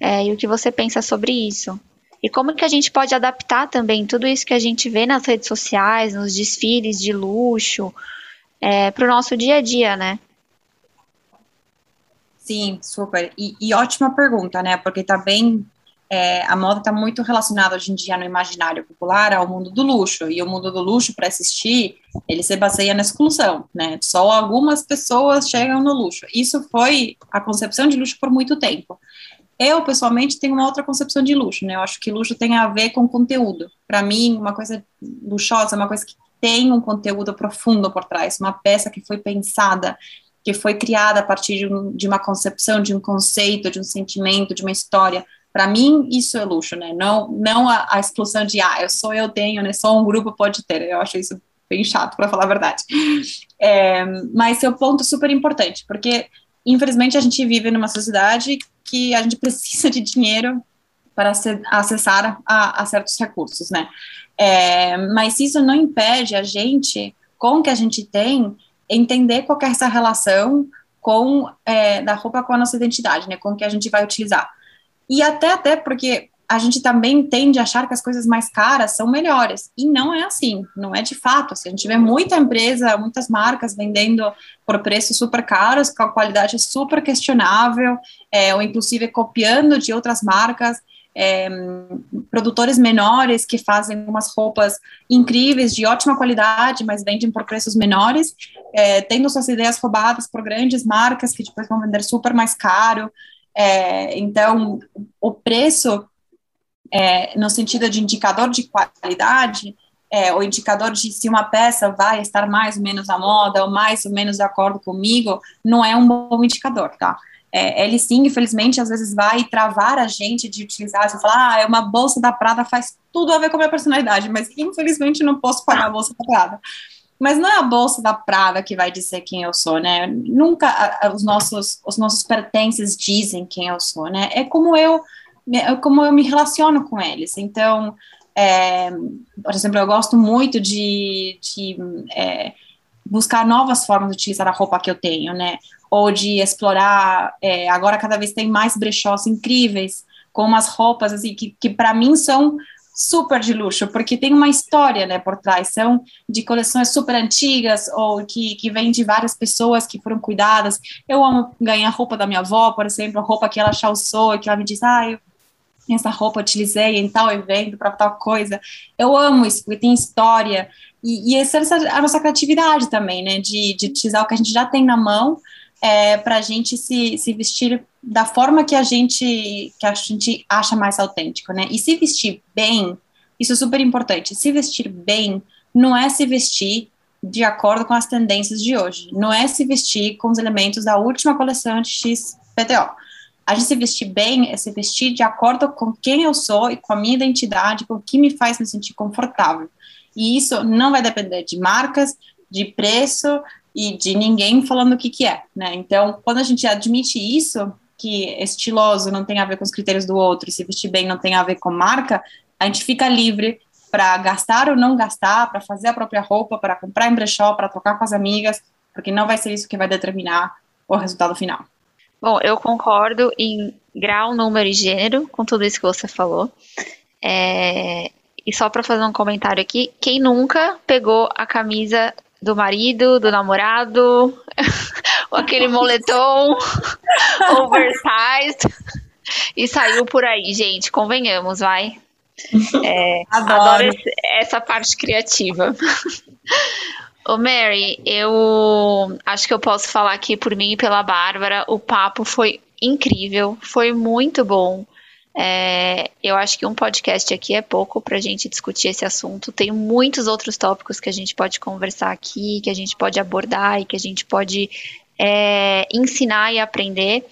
é, e o que você pensa sobre isso. E como que a gente pode adaptar também tudo isso que a gente vê nas redes sociais, nos desfiles de luxo, é, para o nosso dia a dia, né? Sim, super. E, e ótima pergunta, né? Porque tá bem é, a moda está muito relacionada hoje em dia no imaginário popular ao mundo do luxo, e o mundo do luxo, para assistir, ele se baseia na exclusão, né? Só algumas pessoas chegam no luxo. Isso foi a concepção de luxo por muito tempo. Eu, pessoalmente, tenho uma outra concepção de luxo, né? Eu acho que luxo tem a ver com conteúdo. Para mim, uma coisa luxuosa é uma coisa que tem um conteúdo profundo por trás, uma peça que foi pensada, que foi criada a partir de, um, de uma concepção, de um conceito, de um sentimento, de uma história para mim, isso é luxo, né? Não, não a, a, exclusão de, ah, eu sou eu tenho, né? Só um grupo pode ter. Eu acho isso bem chato, para falar a verdade. É, mas um ponto super importante, porque, infelizmente, a gente vive numa sociedade que a gente precisa de dinheiro para acessar a, a certos recursos, né? É, mas isso não impede a gente, com o que a gente tem, entender qual é essa relação com é, da roupa com a nossa identidade, né? Com o que a gente vai utilizar. E até, até porque a gente também tende a achar que as coisas mais caras são melhores. E não é assim, não é de fato. Assim, a gente vê muita empresa, muitas marcas vendendo por preços super caros, com a qualidade super questionável, é, ou inclusive copiando de outras marcas, é, produtores menores que fazem umas roupas incríveis, de ótima qualidade, mas vendem por preços menores, é, tendo suas ideias roubadas por grandes marcas que depois vão vender super mais caro. É, então, o preço, é, no sentido de indicador de qualidade, é, o indicador de se uma peça vai estar mais ou menos à moda ou mais ou menos de acordo comigo, não é um bom indicador, tá? É, ele sim, infelizmente, às vezes vai travar a gente de utilizar, você fala, ah, é uma bolsa da Prada, faz tudo a ver com a minha personalidade, mas infelizmente não posso pagar a bolsa da Prada. Mas não é a bolsa da Prada que vai dizer quem eu sou, né? Nunca os nossos, os nossos pertences dizem quem eu sou, né? É como eu, é como eu me relaciono com eles. Então, é, por exemplo, eu gosto muito de, de é, buscar novas formas de utilizar a roupa que eu tenho, né? Ou de explorar. É, agora, cada vez tem mais brechós incríveis, com umas roupas assim que, que para mim são super de luxo, porque tem uma história, né, por trás, são de coleções super antigas, ou que, que vem de várias pessoas que foram cuidadas, eu amo ganhar roupa da minha avó, por exemplo, a roupa que ela calçou, que ela me diz, ah, eu, essa roupa utilizei em tal evento, para tal coisa, eu amo isso, porque tem história, e, e essa é a nossa criatividade também, né, de, de utilizar o que a gente já tem na mão, é, para a gente se, se vestir da forma que a gente que a gente acha mais autêntico, né? E se vestir bem, isso é super importante. Se vestir bem não é se vestir de acordo com as tendências de hoje, não é se vestir com os elementos da última coleção de XPTO. A gente se vestir bem é se vestir de acordo com quem eu sou e com a minha identidade, com o que me faz me sentir confortável. E isso não vai depender de marcas, de preço, e de ninguém falando o que, que é, né? Então, quando a gente admite isso, que estiloso não tem a ver com os critérios do outro, se vestir bem não tem a ver com marca, a gente fica livre para gastar ou não gastar, para fazer a própria roupa, para comprar em brechó, para trocar com as amigas, porque não vai ser isso que vai determinar o resultado final. Bom, eu concordo em grau, número e gênero com tudo isso que você falou. É... E só para fazer um comentário aqui, quem nunca pegou a camisa do marido, do namorado, aquele moletom oversized e saiu por aí, gente. Convenhamos, vai. É, adoro, adoro esse, essa parte criativa. Ô Mary, eu acho que eu posso falar aqui por mim e pela Bárbara. O papo foi incrível, foi muito bom. É, eu acho que um podcast aqui é pouco para a gente discutir esse assunto. Tem muitos outros tópicos que a gente pode conversar aqui, que a gente pode abordar e que a gente pode é, ensinar e aprender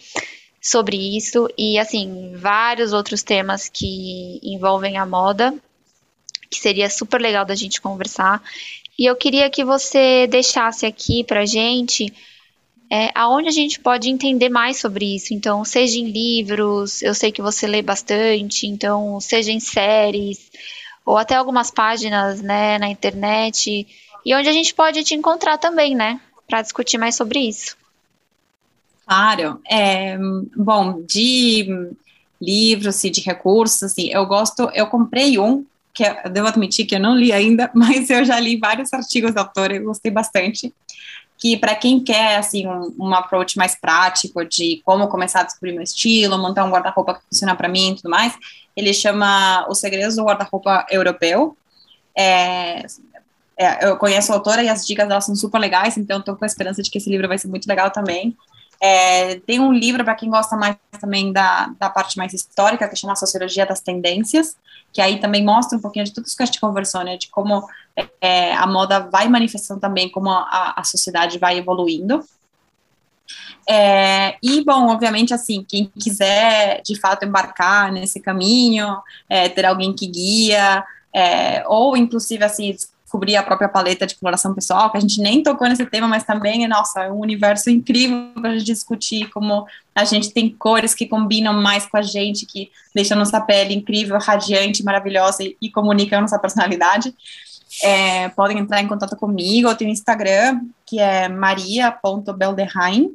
sobre isso. E, assim, vários outros temas que envolvem a moda, que seria super legal da gente conversar. E eu queria que você deixasse aqui para gente é, aonde a gente pode entender mais sobre isso. Então, seja em livros, eu sei que você lê bastante, então, seja em séries, ou até algumas páginas né, na internet, e onde a gente pode te encontrar também, né? Para discutir mais sobre isso. Claro. É, bom, de livros e de recursos, assim, eu gosto, eu comprei um, que eu devo admitir que eu não li ainda, mas eu já li vários artigos da autora, eu gostei bastante, que para quem quer, assim, um, um approach mais prático de como começar a descobrir meu estilo, montar um guarda-roupa que funciona para mim e tudo mais, ele chama Os Segredos do Guarda-Roupa Europeu, é, é, eu conheço a autora e as dicas dela são super legais, então estou com a esperança de que esse livro vai ser muito legal também. É, tem um livro para quem gosta mais também da, da parte mais histórica, que chama Sociologia das Tendências, que aí também mostra um pouquinho de tudo isso que a gente conversou, né, de como é, a moda vai manifestando também como a, a sociedade vai evoluindo. É, e, bom, obviamente, assim, quem quiser de fato embarcar nesse caminho, é, ter alguém que guia, é, ou inclusive, assim, descobrir a própria paleta de coloração pessoal, que a gente nem tocou nesse tema, mas também, nossa, é um universo incrível para a gente discutir como a gente tem cores que combinam mais com a gente, que deixam nossa pele incrível, radiante, maravilhosa e, e comunicam nossa personalidade. É, podem entrar em contato comigo, eu tenho Instagram, que é maria.belderrain,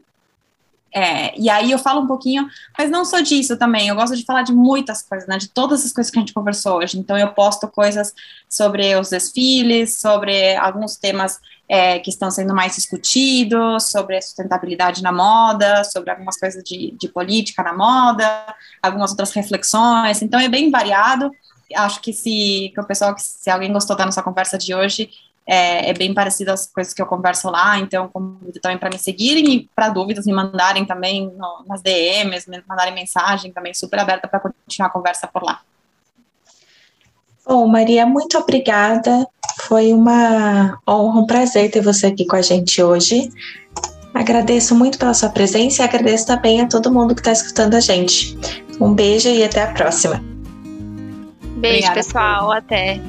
é, e aí eu falo um pouquinho, mas não só disso também, eu gosto de falar de muitas coisas, né, de todas as coisas que a gente conversou hoje. Então eu posto coisas sobre os desfiles, sobre alguns temas é, que estão sendo mais discutidos, sobre a sustentabilidade na moda, sobre algumas coisas de, de política na moda, algumas outras reflexões. Então é bem variado. Acho que se que o pessoal, se alguém gostou da nossa conversa de hoje, é, é, bem parecido às coisas que eu converso lá, então convido também para me seguirem e para dúvidas me mandarem também no, nas DMs, me mandarem mensagem também, super aberta para continuar a conversa por lá. Bom, Maria, muito obrigada. Foi uma honra, um prazer ter você aqui com a gente hoje. Agradeço muito pela sua presença e agradeço também a todo mundo que está escutando a gente. Um beijo e até a próxima. Beijo, Obrigada, pessoal. Até.